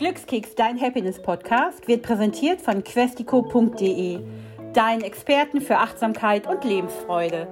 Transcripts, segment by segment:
Glückskeks, dein Happiness-Podcast, wird präsentiert von questico.de, deinen Experten für Achtsamkeit und Lebensfreude.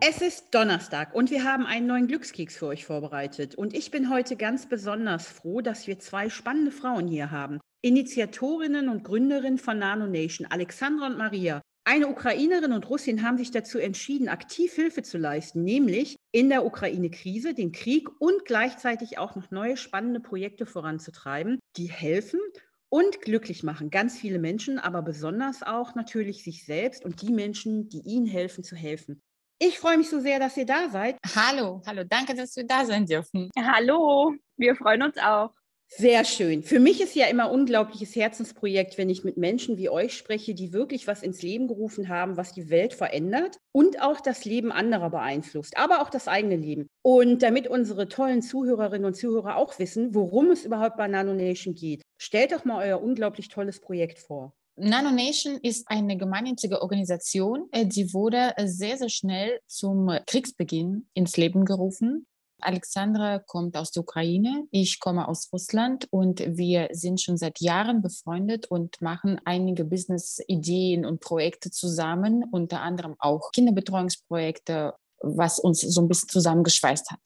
Es ist Donnerstag und wir haben einen neuen Glückskeks für euch vorbereitet. Und ich bin heute ganz besonders froh, dass wir zwei spannende Frauen hier haben. Initiatorinnen und Gründerinnen von Nano Nation, Alexandra und Maria. Eine Ukrainerin und Russin haben sich dazu entschieden, aktiv Hilfe zu leisten, nämlich in der Ukraine-Krise, den Krieg und gleichzeitig auch noch neue spannende Projekte voranzutreiben, die helfen und glücklich machen. Ganz viele Menschen, aber besonders auch natürlich sich selbst und die Menschen, die ihnen helfen, zu helfen. Ich freue mich so sehr, dass ihr da seid. Hallo, hallo, danke, dass wir da sein dürfen. Hallo, wir freuen uns auch. Sehr schön. Für mich ist ja immer unglaubliches Herzensprojekt, wenn ich mit Menschen wie euch spreche, die wirklich was ins Leben gerufen haben, was die Welt verändert und auch das Leben anderer beeinflusst, aber auch das eigene Leben. Und damit unsere tollen Zuhörerinnen und Zuhörer auch wissen, worum es überhaupt bei Nanonation geht, stellt doch mal euer unglaublich tolles Projekt vor. Nanonation ist eine gemeinnützige Organisation, äh, die wurde sehr, sehr schnell zum Kriegsbeginn ins Leben gerufen. Alexandra kommt aus der Ukraine, ich komme aus Russland und wir sind schon seit Jahren befreundet und machen einige Business-Ideen und Projekte zusammen, unter anderem auch Kinderbetreuungsprojekte, was uns so ein bisschen zusammengeschweißt hat.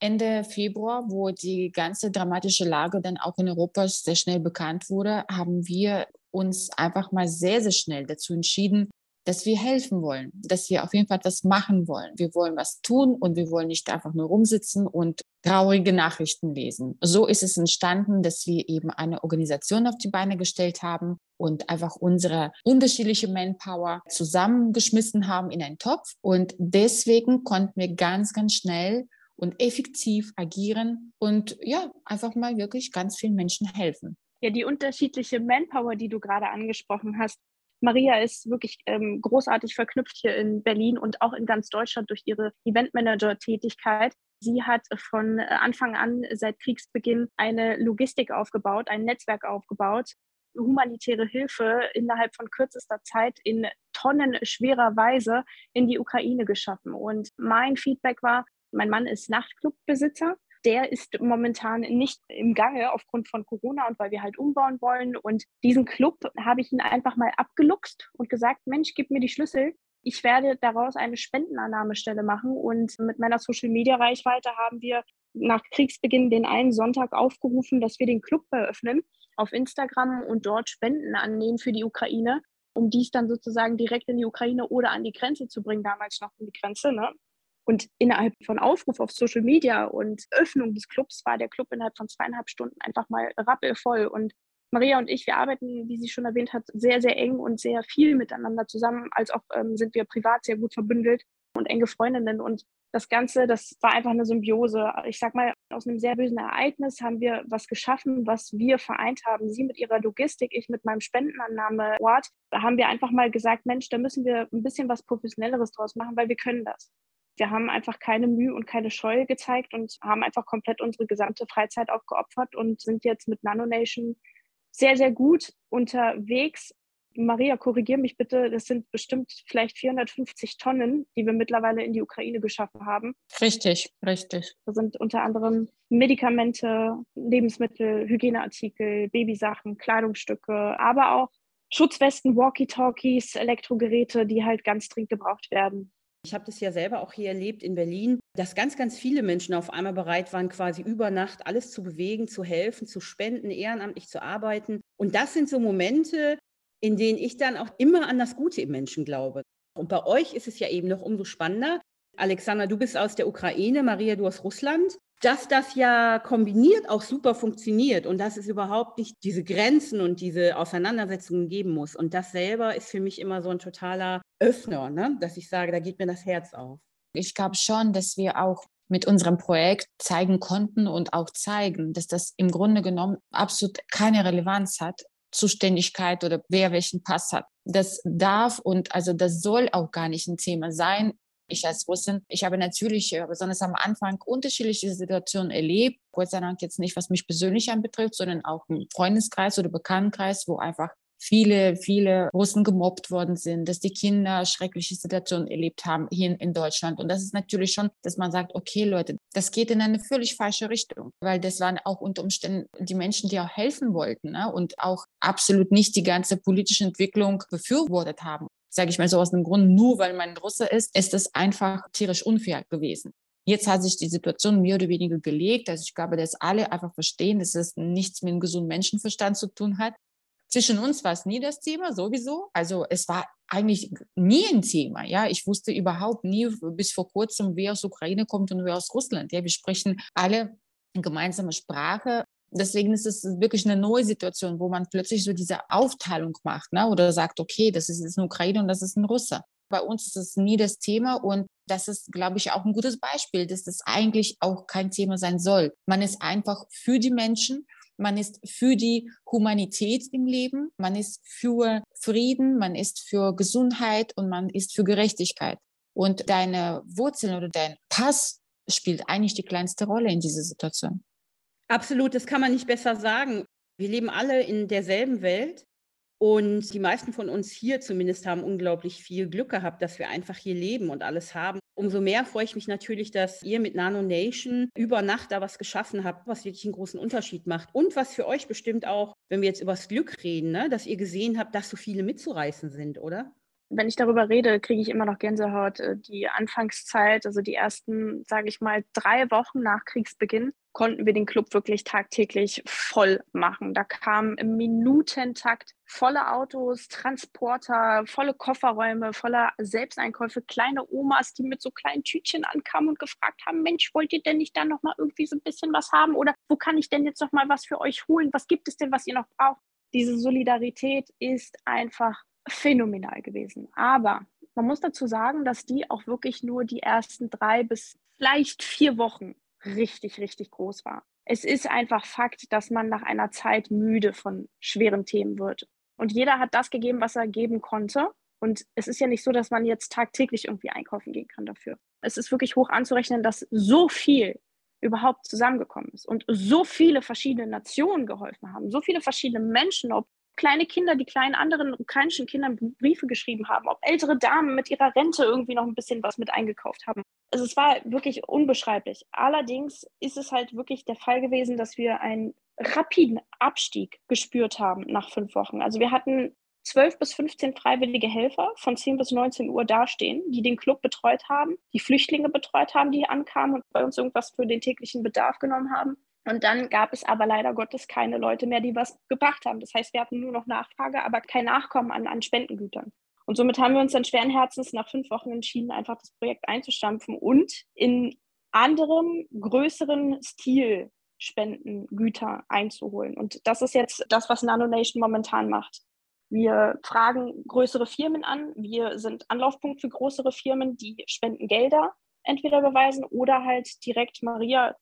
Ende Februar, wo die ganze dramatische Lage dann auch in Europa sehr schnell bekannt wurde, haben wir uns einfach mal sehr, sehr schnell dazu entschieden, dass wir helfen wollen, dass wir auf jeden Fall etwas machen wollen. Wir wollen was tun und wir wollen nicht einfach nur rumsitzen und traurige Nachrichten lesen. So ist es entstanden, dass wir eben eine Organisation auf die Beine gestellt haben und einfach unsere unterschiedliche Manpower zusammengeschmissen haben in einen Topf. Und deswegen konnten wir ganz, ganz schnell und effektiv agieren und ja, einfach mal wirklich ganz vielen Menschen helfen. Ja, die unterschiedliche Manpower, die du gerade angesprochen hast, Maria ist wirklich ähm, großartig verknüpft hier in Berlin und auch in ganz Deutschland durch ihre Eventmanager-Tätigkeit. Sie hat von äh, Anfang an seit Kriegsbeginn eine Logistik aufgebaut, ein Netzwerk aufgebaut, humanitäre Hilfe innerhalb von kürzester Zeit in tonnenschwerer Weise in die Ukraine geschaffen. Und mein Feedback war, mein Mann ist Nachtclubbesitzer der ist momentan nicht im Gange aufgrund von Corona und weil wir halt umbauen wollen. Und diesen Club habe ich ihn einfach mal abgeluchst und gesagt, Mensch, gib mir die Schlüssel. Ich werde daraus eine Spendenannahmestelle machen. Und mit meiner Social-Media-Reichweite haben wir nach Kriegsbeginn den einen Sonntag aufgerufen, dass wir den Club eröffnen auf Instagram und dort Spenden annehmen für die Ukraine, um dies dann sozusagen direkt in die Ukraine oder an die Grenze zu bringen, damals noch an die Grenze. Ne? Und innerhalb von Aufruf auf Social Media und Öffnung des Clubs war der Club innerhalb von zweieinhalb Stunden einfach mal rappelvoll. Und Maria und ich, wir arbeiten, wie sie schon erwähnt hat, sehr, sehr eng und sehr viel miteinander zusammen, als auch ähm, sind wir privat sehr gut verbündelt und enge Freundinnen. Und das Ganze, das war einfach eine Symbiose. Ich sag mal, aus einem sehr bösen Ereignis haben wir was geschaffen, was wir vereint haben. Sie mit ihrer Logistik, ich mit meinem Spendenannahmeort. Da haben wir einfach mal gesagt, Mensch, da müssen wir ein bisschen was Professionelleres draus machen, weil wir können das. Wir haben einfach keine Mühe und keine Scheu gezeigt und haben einfach komplett unsere gesamte Freizeit aufgeopfert und sind jetzt mit Nanonation sehr, sehr gut unterwegs. Maria, korrigier mich bitte, das sind bestimmt vielleicht 450 Tonnen, die wir mittlerweile in die Ukraine geschaffen haben. Richtig, richtig. Da sind unter anderem Medikamente, Lebensmittel, Hygieneartikel, Babysachen, Kleidungsstücke, aber auch Schutzwesten, Walkie-Talkies, Elektrogeräte, die halt ganz dringend gebraucht werden. Ich habe das ja selber auch hier erlebt in Berlin, dass ganz, ganz viele Menschen auf einmal bereit waren, quasi über Nacht alles zu bewegen, zu helfen, zu spenden, ehrenamtlich zu arbeiten. Und das sind so Momente, in denen ich dann auch immer an das Gute im Menschen glaube. Und bei euch ist es ja eben noch umso spannender. Alexander, du bist aus der Ukraine, Maria, du aus Russland dass das ja kombiniert auch super funktioniert und dass es überhaupt nicht diese Grenzen und diese Auseinandersetzungen geben muss. Und das selber ist für mich immer so ein totaler Öffner, ne? dass ich sage, da geht mir das Herz auf. Ich glaube schon, dass wir auch mit unserem Projekt zeigen konnten und auch zeigen, dass das im Grunde genommen absolut keine Relevanz hat, Zuständigkeit oder wer welchen Pass hat. Das darf und also das soll auch gar nicht ein Thema sein. Ich als Russin, ich habe natürlich äh, besonders am Anfang unterschiedliche Situationen erlebt. Gott sei Dank jetzt nicht, was mich persönlich anbetrifft, sondern auch im Freundeskreis oder Bekanntenkreis, wo einfach viele, viele Russen gemobbt worden sind, dass die Kinder schreckliche Situationen erlebt haben hier in Deutschland. Und das ist natürlich schon, dass man sagt, okay Leute, das geht in eine völlig falsche Richtung, weil das waren auch unter Umständen die Menschen, die auch helfen wollten ne? und auch absolut nicht die ganze politische Entwicklung befürwortet haben sage ich mal so aus dem Grund, nur weil man Russe ist, ist es einfach tierisch unfair gewesen. Jetzt hat sich die Situation mehr oder weniger gelegt. Also ich glaube, dass alle einfach verstehen, dass es nichts mit einem gesunden Menschenverstand zu tun hat. Zwischen uns war es nie das Thema, sowieso. Also es war eigentlich nie ein Thema. Ja, ich wusste überhaupt nie bis vor kurzem, wer aus Ukraine kommt und wer aus Russland. Ja, wir sprechen alle gemeinsame Sprache. Deswegen ist es wirklich eine neue Situation, wo man plötzlich so diese Aufteilung macht, ne? oder sagt, okay, das ist eine Ukraine und das ist ein Russe. Bei uns ist es nie das Thema und das ist, glaube ich, auch ein gutes Beispiel, dass das eigentlich auch kein Thema sein soll. Man ist einfach für die Menschen, man ist für die Humanität im Leben, man ist für Frieden, man ist für Gesundheit und man ist für Gerechtigkeit. Und deine Wurzeln oder dein Pass spielt eigentlich die kleinste Rolle in dieser Situation. Absolut, das kann man nicht besser sagen. Wir leben alle in derselben Welt und die meisten von uns hier zumindest haben unglaublich viel Glück gehabt, dass wir einfach hier leben und alles haben. Umso mehr freue ich mich natürlich, dass ihr mit Nano Nation über Nacht da was geschaffen habt, was wirklich einen großen Unterschied macht. Und was für euch bestimmt auch, wenn wir jetzt über das Glück reden, ne, dass ihr gesehen habt, dass so viele mitzureißen sind, oder? Wenn ich darüber rede, kriege ich immer noch Gänsehaut. Äh, die Anfangszeit, also die ersten, sage ich mal, drei Wochen nach Kriegsbeginn, konnten wir den Club wirklich tagtäglich voll machen. Da kamen im Minutentakt volle Autos, Transporter, volle Kofferräume, voller Selbsteinkäufe, kleine Omas, die mit so kleinen Tütchen ankamen und gefragt haben, Mensch, wollt ihr denn nicht da noch mal irgendwie so ein bisschen was haben oder wo kann ich denn jetzt noch mal was für euch holen? Was gibt es denn, was ihr noch braucht? Diese Solidarität ist einfach phänomenal gewesen. Aber man muss dazu sagen, dass die auch wirklich nur die ersten drei bis vielleicht vier Wochen richtig, richtig groß war. Es ist einfach Fakt, dass man nach einer Zeit müde von schweren Themen wird. Und jeder hat das gegeben, was er geben konnte. Und es ist ja nicht so, dass man jetzt tagtäglich irgendwie einkaufen gehen kann dafür. Es ist wirklich hoch anzurechnen, dass so viel überhaupt zusammengekommen ist und so viele verschiedene Nationen geholfen haben, so viele verschiedene Menschen, ob kleine Kinder, die kleinen anderen ukrainischen Kindern Briefe geschrieben haben, ob ältere Damen mit ihrer Rente irgendwie noch ein bisschen was mit eingekauft haben. Also es war wirklich unbeschreiblich. Allerdings ist es halt wirklich der Fall gewesen, dass wir einen rapiden Abstieg gespürt haben nach fünf Wochen. Also wir hatten zwölf bis 15 freiwillige Helfer von 10 bis 19 Uhr dastehen, die den Club betreut haben, die Flüchtlinge betreut haben, die ankamen und bei uns irgendwas für den täglichen Bedarf genommen haben. Und dann gab es aber leider Gottes keine Leute mehr, die was gebracht haben. Das heißt, wir hatten nur noch Nachfrage, aber kein Nachkommen an, an Spendengütern. Und somit haben wir uns dann schweren Herzens nach fünf Wochen entschieden, einfach das Projekt einzustampfen und in anderem, größeren Stil Spendengüter einzuholen. Und das ist jetzt das, was NanoNation momentan macht. Wir fragen größere Firmen an. Wir sind Anlaufpunkt für größere Firmen, die Spendengelder entweder beweisen oder halt direkt Maria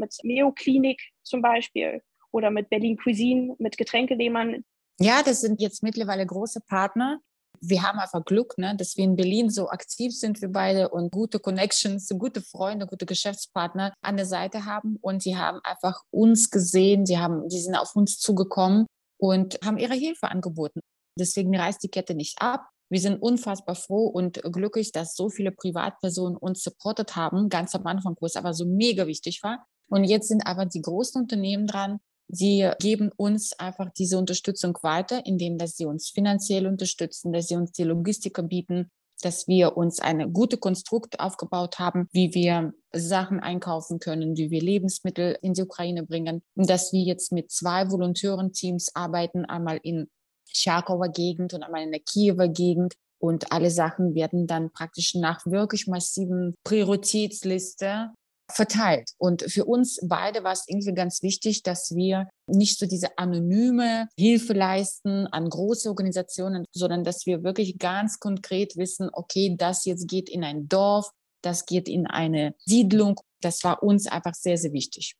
mit Meo Klinik zum Beispiel oder mit Berlin Cuisine, mit Getränkelehmern. Ja, das sind jetzt mittlerweile große Partner. Wir haben einfach Glück, ne, dass wir in Berlin so aktiv sind, wir beide und gute Connections, gute Freunde, gute Geschäftspartner an der Seite haben. Und sie haben einfach uns gesehen, sie, haben, die sind auf uns zugekommen und haben ihre Hilfe angeboten. Deswegen reißt die Kette nicht ab. Wir sind unfassbar froh und glücklich, dass so viele Privatpersonen uns supportet haben, ganz am Anfang, wo es aber so mega wichtig war. Und jetzt sind aber die großen Unternehmen dran, Sie geben uns einfach diese Unterstützung weiter, indem dass sie uns finanziell unterstützen, dass sie uns die Logistiker bieten, dass wir uns eine gute Konstrukt aufgebaut haben, wie wir Sachen einkaufen können, wie wir Lebensmittel in die Ukraine bringen, und dass wir jetzt mit zwei Volontärenteams arbeiten, einmal in Charkower Gegend und einmal in der Kiewer Gegend. Und alle Sachen werden dann praktisch nach wirklich massiven Prioritätsliste verteilt. Und für uns beide war es irgendwie ganz wichtig, dass wir nicht so diese anonyme Hilfe leisten an große Organisationen, sondern dass wir wirklich ganz konkret wissen, okay, das jetzt geht in ein Dorf, das geht in eine Siedlung. Das war uns einfach sehr, sehr wichtig.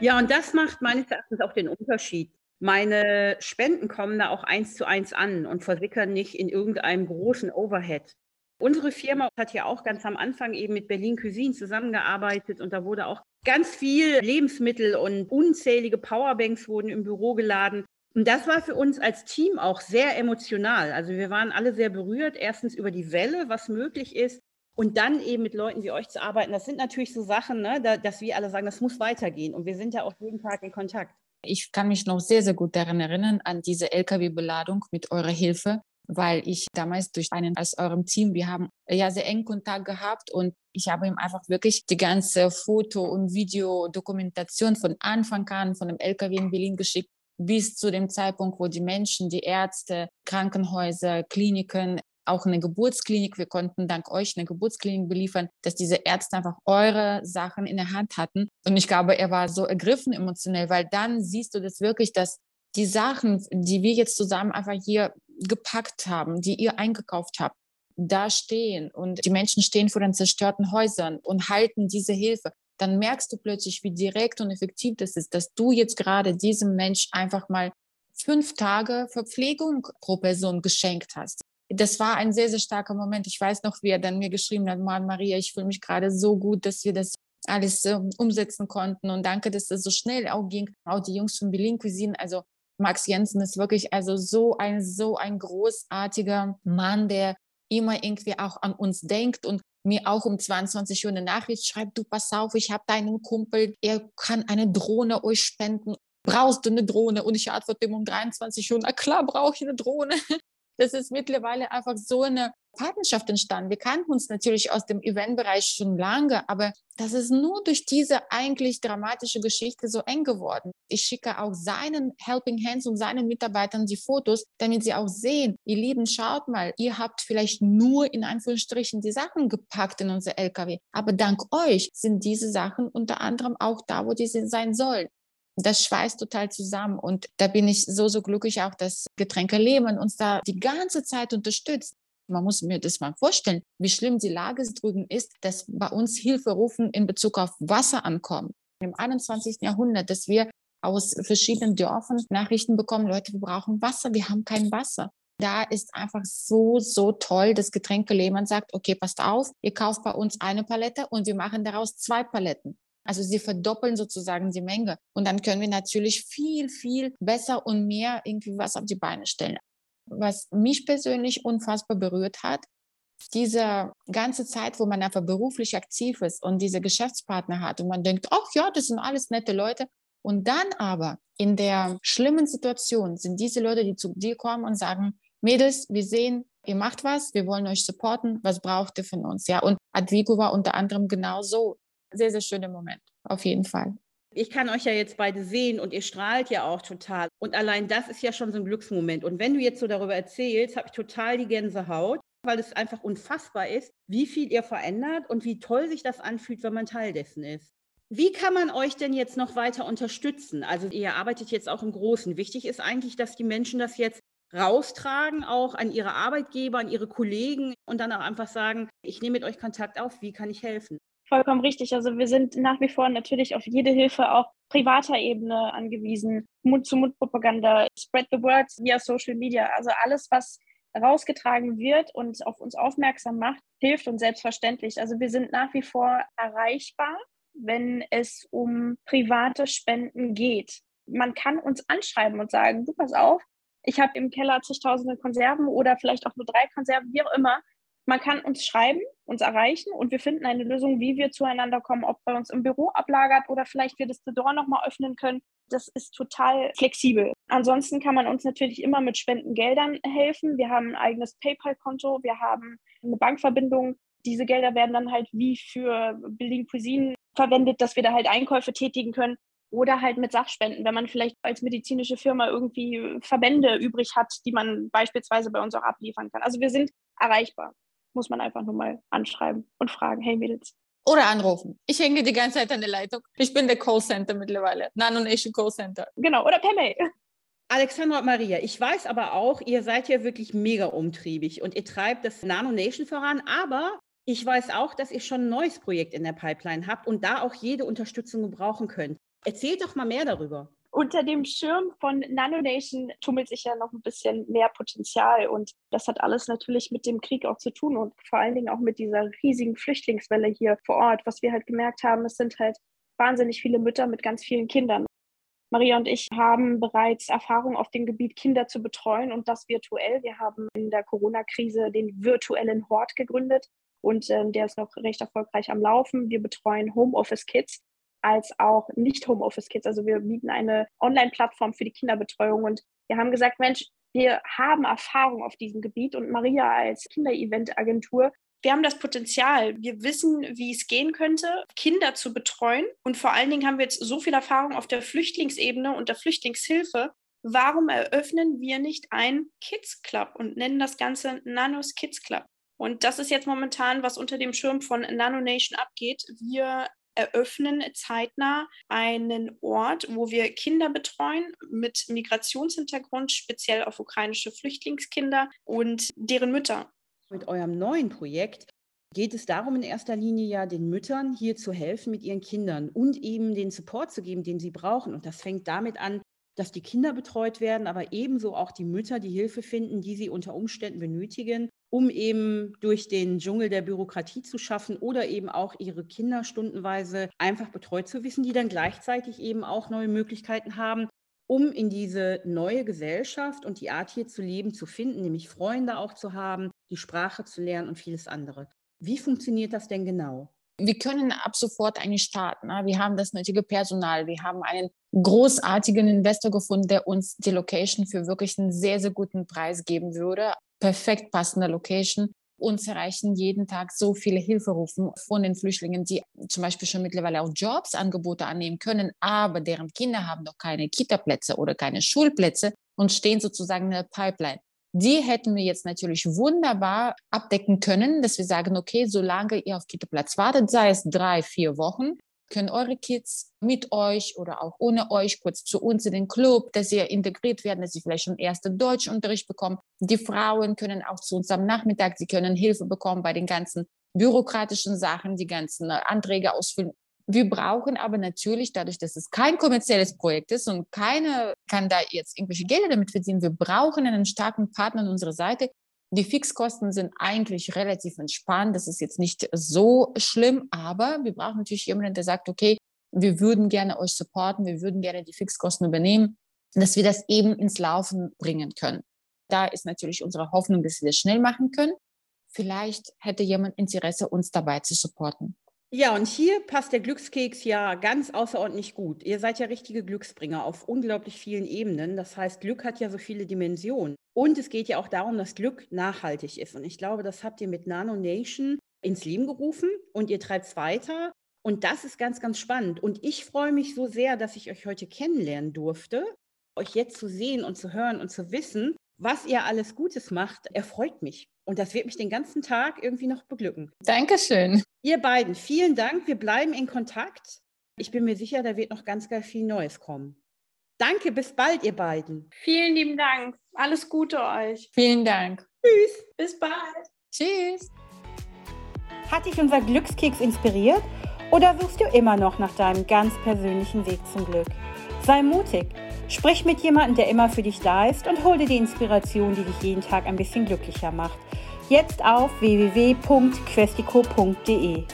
Ja, und das macht meines Erachtens auch den Unterschied meine Spenden kommen da auch eins zu eins an und versickern nicht in irgendeinem großen Overhead. Unsere Firma hat ja auch ganz am Anfang eben mit Berlin Cuisine zusammengearbeitet und da wurde auch ganz viel Lebensmittel und unzählige Powerbanks wurden im Büro geladen. Und das war für uns als Team auch sehr emotional. Also wir waren alle sehr berührt, erstens über die Welle, was möglich ist, und dann eben mit Leuten wie euch zu arbeiten. Das sind natürlich so Sachen, ne, da, dass wir alle sagen, das muss weitergehen. Und wir sind ja auch jeden Tag in Kontakt. Ich kann mich noch sehr, sehr gut daran erinnern, an diese Lkw-Beladung mit eurer Hilfe weil ich damals durch einen aus eurem Team, wir haben ja sehr eng Kontakt gehabt und ich habe ihm einfach wirklich die ganze Foto- und Videodokumentation von Anfang an von dem LKW in Berlin geschickt, bis zu dem Zeitpunkt, wo die Menschen, die Ärzte, Krankenhäuser, Kliniken, auch eine Geburtsklinik, wir konnten dank euch eine Geburtsklinik beliefern, dass diese Ärzte einfach eure Sachen in der Hand hatten. Und ich glaube, er war so ergriffen emotionell, weil dann siehst du das wirklich, dass die Sachen, die wir jetzt zusammen einfach hier gepackt haben, die ihr eingekauft habt, da stehen und die Menschen stehen vor den zerstörten Häusern und halten diese Hilfe, dann merkst du plötzlich, wie direkt und effektiv das ist, dass du jetzt gerade diesem Mensch einfach mal fünf Tage Verpflegung pro Person geschenkt hast. Das war ein sehr, sehr starker Moment. Ich weiß noch, wie er dann mir geschrieben hat, Mann, Maria, ich fühle mich gerade so gut, dass wir das alles äh, umsetzen konnten und danke, dass das so schnell auch ging. Auch die Jungs von Berlin Cuisine, also Max Jensen ist wirklich also so ein, so ein großartiger Mann, der immer irgendwie auch an uns denkt und mir auch um 22 Uhr eine Nachricht schreibt, du pass auf, ich habe deinen Kumpel, er kann eine Drohne euch spenden. Brauchst du eine Drohne? Und ich antworte ihm um 23 Uhr, na klar, brauche ich eine Drohne. Das ist mittlerweile einfach so eine Partnerschaft entstanden. Wir kannten uns natürlich aus dem Eventbereich schon lange, aber das ist nur durch diese eigentlich dramatische Geschichte so eng geworden. Ich schicke auch seinen Helping Hands und seinen Mitarbeitern die Fotos, damit sie auch sehen, ihr Lieben, schaut mal, ihr habt vielleicht nur in Anführungsstrichen die Sachen gepackt in unser LKW, aber dank euch sind diese Sachen unter anderem auch da, wo die sein sollen das schweißt total zusammen. Und da bin ich so, so glücklich auch, dass Getränke Lehmann uns da die ganze Zeit unterstützt. Man muss mir das mal vorstellen, wie schlimm die Lage drüben ist, dass bei uns Hilferufen in Bezug auf Wasser ankommen. Im 21. Jahrhundert, dass wir aus verschiedenen Dörfern Nachrichten bekommen, Leute, wir brauchen Wasser, wir haben kein Wasser. Da ist einfach so, so toll, dass Getränke Lehmann sagt, okay, passt auf, ihr kauft bei uns eine Palette und wir machen daraus zwei Paletten. Also sie verdoppeln sozusagen die Menge. Und dann können wir natürlich viel, viel besser und mehr irgendwie was auf die Beine stellen. Was mich persönlich unfassbar berührt hat, diese ganze Zeit, wo man einfach beruflich aktiv ist und diese Geschäftspartner hat und man denkt, ach ja, das sind alles nette Leute. Und dann aber in der schlimmen Situation sind diese Leute, die zu dir kommen und sagen, Mädels, wir sehen, ihr macht was, wir wollen euch supporten, was braucht ihr von uns? Ja, und Advigo war unter anderem genau so sehr, sehr schöner Moment, auf jeden Fall. Ich kann euch ja jetzt beide sehen und ihr strahlt ja auch total. Und allein das ist ja schon so ein Glücksmoment. Und wenn du jetzt so darüber erzählst, habe ich total die Gänsehaut, weil es einfach unfassbar ist, wie viel ihr verändert und wie toll sich das anfühlt, wenn man Teil dessen ist. Wie kann man euch denn jetzt noch weiter unterstützen? Also ihr arbeitet jetzt auch im Großen. Wichtig ist eigentlich, dass die Menschen das jetzt raustragen, auch an ihre Arbeitgeber, an ihre Kollegen und dann auch einfach sagen, ich nehme mit euch Kontakt auf, wie kann ich helfen? Vollkommen richtig. Also wir sind nach wie vor natürlich auf jede Hilfe auf privater Ebene angewiesen. Mund-zu-Mund-Propaganda, Spread the Word via Social Media. Also alles, was rausgetragen wird und auf uns aufmerksam macht, hilft uns selbstverständlich. Also wir sind nach wie vor erreichbar, wenn es um private Spenden geht. Man kann uns anschreiben und sagen, du pass auf, ich habe im Keller zigtausende Konserven oder vielleicht auch nur drei Konserven, wie auch immer. Man kann uns schreiben, uns erreichen und wir finden eine Lösung, wie wir zueinander kommen, ob bei uns im Büro ablagert oder vielleicht wir das Door nochmal öffnen können. Das ist total flexibel. Ansonsten kann man uns natürlich immer mit Spendengeldern helfen. Wir haben ein eigenes PayPal-Konto, wir haben eine Bankverbindung. Diese Gelder werden dann halt wie für Berlin Cuisine verwendet, dass wir da halt Einkäufe tätigen können oder halt mit Sachspenden, wenn man vielleicht als medizinische Firma irgendwie Verbände übrig hat, die man beispielsweise bei uns auch abliefern kann. Also wir sind erreichbar muss man einfach nur mal anschreiben und fragen, hey Mädels. Oder anrufen. Ich hänge die ganze Zeit an der Leitung. Ich bin der Callcenter mittlerweile. Nano Nation Callcenter. Genau, oder per Mail. Alexandra und Maria, ich weiß aber auch, ihr seid ja wirklich mega umtriebig und ihr treibt das Nano Nation voran, aber ich weiß auch, dass ihr schon ein neues Projekt in der Pipeline habt und da auch jede Unterstützung gebrauchen könnt. Erzählt doch mal mehr darüber. Unter dem Schirm von NanoNation tummelt sich ja noch ein bisschen mehr Potenzial und das hat alles natürlich mit dem Krieg auch zu tun und vor allen Dingen auch mit dieser riesigen Flüchtlingswelle hier vor Ort. Was wir halt gemerkt haben, es sind halt wahnsinnig viele Mütter mit ganz vielen Kindern. Maria und ich haben bereits Erfahrung auf dem Gebiet, Kinder zu betreuen und das virtuell. Wir haben in der Corona-Krise den virtuellen Hort gegründet und äh, der ist noch recht erfolgreich am Laufen. Wir betreuen Homeoffice Kids als auch nicht Homeoffice Kids. Also wir bieten eine Online-Plattform für die Kinderbetreuung und wir haben gesagt, Mensch, wir haben Erfahrung auf diesem Gebiet und Maria als Kinder-Event-Agentur, wir haben das Potenzial, wir wissen, wie es gehen könnte, Kinder zu betreuen und vor allen Dingen haben wir jetzt so viel Erfahrung auf der Flüchtlingsebene und der Flüchtlingshilfe. Warum eröffnen wir nicht ein Kids Club und nennen das Ganze Nanos Kids Club? Und das ist jetzt momentan, was unter dem Schirm von Nano Nation abgeht. Wir eröffnen zeitnah einen Ort, wo wir Kinder betreuen mit Migrationshintergrund, speziell auf ukrainische Flüchtlingskinder und deren Mütter. Mit eurem neuen Projekt geht es darum, in erster Linie ja den Müttern hier zu helfen mit ihren Kindern und eben den Support zu geben, den sie brauchen. Und das fängt damit an, dass die Kinder betreut werden, aber ebenso auch die Mütter die Hilfe finden, die sie unter Umständen benötigen, um eben durch den Dschungel der Bürokratie zu schaffen oder eben auch ihre Kinder stundenweise einfach betreut zu wissen, die dann gleichzeitig eben auch neue Möglichkeiten haben, um in diese neue Gesellschaft und die Art hier zu leben zu finden, nämlich Freunde auch zu haben, die Sprache zu lernen und vieles andere. Wie funktioniert das denn genau? Wir können ab sofort eigentlich starten. Ne? Wir haben das nötige Personal. Wir haben einen großartigen Investor gefunden, der uns die Location für wirklich einen sehr, sehr guten Preis geben würde perfekt passende Location. Uns erreichen jeden Tag so viele Hilferufen von den Flüchtlingen, die zum Beispiel schon mittlerweile auch Jobsangebote annehmen können, aber deren Kinder haben noch keine Kita-Plätze oder keine Schulplätze und stehen sozusagen in der Pipeline. Die hätten wir jetzt natürlich wunderbar abdecken können, dass wir sagen, okay, solange ihr auf Kita-Platz wartet, sei es drei, vier Wochen, können eure Kids mit euch oder auch ohne euch kurz zu uns in den Club, dass sie integriert werden, dass sie vielleicht schon erste Deutschunterricht bekommen. Die Frauen können auch zu uns am Nachmittag, sie können Hilfe bekommen bei den ganzen bürokratischen Sachen, die ganzen äh, Anträge ausfüllen. Wir brauchen aber natürlich, dadurch, dass es kein kommerzielles Projekt ist und keine kann da jetzt irgendwelche Gelder damit verdienen, wir brauchen einen starken Partner an unserer Seite, die Fixkosten sind eigentlich relativ entspannt. Das ist jetzt nicht so schlimm, aber wir brauchen natürlich jemanden, der sagt, okay, wir würden gerne euch supporten, wir würden gerne die Fixkosten übernehmen, dass wir das eben ins Laufen bringen können. Da ist natürlich unsere Hoffnung, dass wir das schnell machen können. Vielleicht hätte jemand Interesse, uns dabei zu supporten. Ja, und hier passt der Glückskeks ja ganz außerordentlich gut. Ihr seid ja richtige Glücksbringer auf unglaublich vielen Ebenen. Das heißt, Glück hat ja so viele Dimensionen. Und es geht ja auch darum, dass Glück nachhaltig ist. Und ich glaube, das habt ihr mit Nano Nation ins Leben gerufen und ihr treibt es weiter. Und das ist ganz, ganz spannend. Und ich freue mich so sehr, dass ich euch heute kennenlernen durfte. Euch jetzt zu sehen und zu hören und zu wissen, was ihr alles Gutes macht, erfreut mich. Und das wird mich den ganzen Tag irgendwie noch beglücken. Dankeschön. Ihr beiden, vielen Dank. Wir bleiben in Kontakt. Ich bin mir sicher, da wird noch ganz, ganz viel Neues kommen. Danke, bis bald, ihr beiden. Vielen lieben Dank. Alles Gute euch. Vielen Dank. Tschüss. Bis bald. Tschüss. Hat dich unser Glückskeks inspiriert oder suchst du immer noch nach deinem ganz persönlichen Weg zum Glück? Sei mutig. Sprich mit jemandem, der immer für dich da ist und hol dir die Inspiration, die dich jeden Tag ein bisschen glücklicher macht jetzt auf www.questico.de.